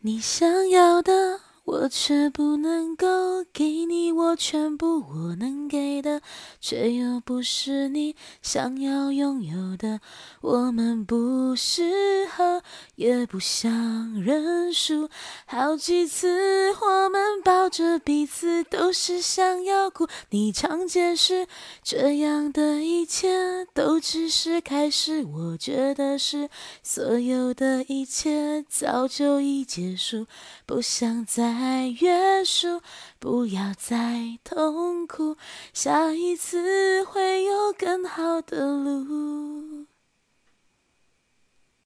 你想要的，我却不能够给你；我全部我能给的，却又不是你想要拥有的。我们不适合，也不想认输。好几次，我们抱着彼此，都是想要哭。你常解释，这样的一切都只是开始。我觉得是，所有的一切早就已结束，不想再约束，不要再痛苦。下一次会有更好的路。